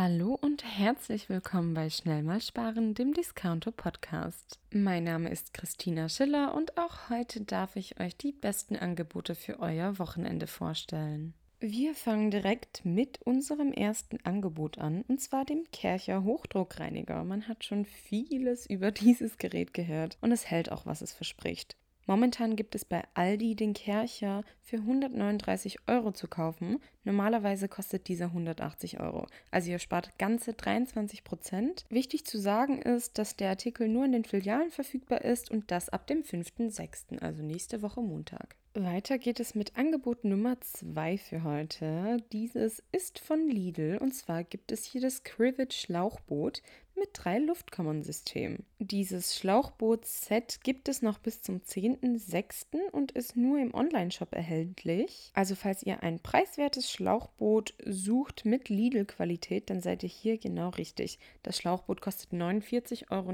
Hallo und herzlich willkommen bei Schnell mal sparen, dem Discounter Podcast. Mein Name ist Christina Schiller und auch heute darf ich euch die besten Angebote für euer Wochenende vorstellen. Wir fangen direkt mit unserem ersten Angebot an, und zwar dem Kercher Hochdruckreiniger. Man hat schon vieles über dieses Gerät gehört und es hält auch, was es verspricht. Momentan gibt es bei Aldi den Kercher für 139 Euro zu kaufen. Normalerweise kostet dieser 180 Euro. Also ihr spart ganze 23 Prozent. Wichtig zu sagen ist, dass der Artikel nur in den Filialen verfügbar ist und das ab dem 5.6., also nächste Woche Montag. Weiter geht es mit Angebot Nummer 2 für heute. Dieses ist von Lidl und zwar gibt es hier das Crivet Schlauchboot mit drei Luftkammernsystemen. Dieses Schlauchboot-Set gibt es noch bis zum 10.06. und ist nur im Online-Shop erhältlich. Also falls ihr ein preiswertes Schlauchboot sucht mit Lidl-Qualität, dann seid ihr hier genau richtig. Das Schlauchboot kostet 49,99 Euro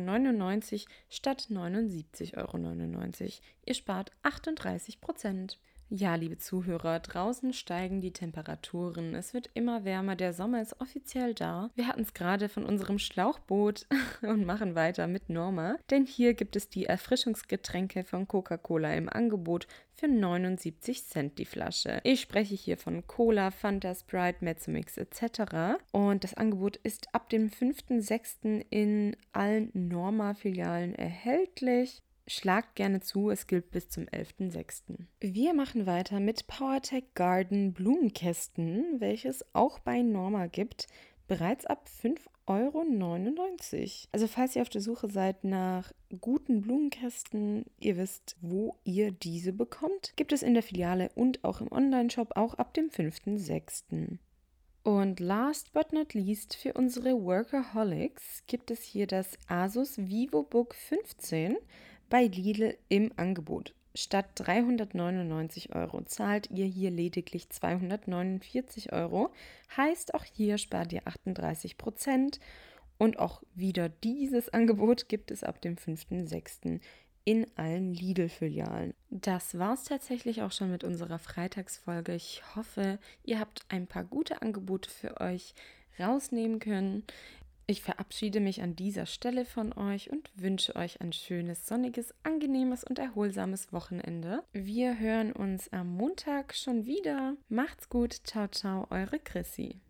statt 79,99 Euro. Ihr spart 38 Prozent. Ja, liebe Zuhörer, draußen steigen die Temperaturen. Es wird immer wärmer. Der Sommer ist offiziell da. Wir hatten es gerade von unserem Schlauchboot und machen weiter mit Norma. Denn hier gibt es die Erfrischungsgetränke von Coca-Cola im Angebot für 79 Cent die Flasche. Ich spreche hier von Cola, Fanta, Sprite, Mezzomix etc. Und das Angebot ist ab dem 5.6. in allen Norma-Filialen erhältlich. Schlagt gerne zu, es gilt bis zum 11.06. Wir machen weiter mit PowerTech Garden Blumenkästen, welches auch bei Norma gibt, bereits ab 5,99 Euro. Also falls ihr auf der Suche seid nach guten Blumenkästen, ihr wisst, wo ihr diese bekommt, gibt es in der Filiale und auch im Onlineshop auch ab dem 5.06. Und last but not least für unsere Workaholics gibt es hier das Asus VivoBook 15 bei Lidl im Angebot. Statt 399 Euro zahlt ihr hier lediglich 249 Euro. Heißt, auch hier spart ihr 38 Prozent. Und auch wieder dieses Angebot gibt es ab dem 5.6. in allen Lidl-Filialen. Das war es tatsächlich auch schon mit unserer Freitagsfolge. Ich hoffe, ihr habt ein paar gute Angebote für euch rausnehmen können. Ich verabschiede mich an dieser Stelle von euch und wünsche euch ein schönes, sonniges, angenehmes und erholsames Wochenende. Wir hören uns am Montag schon wieder. Macht's gut. Ciao, ciao, eure Chrissy.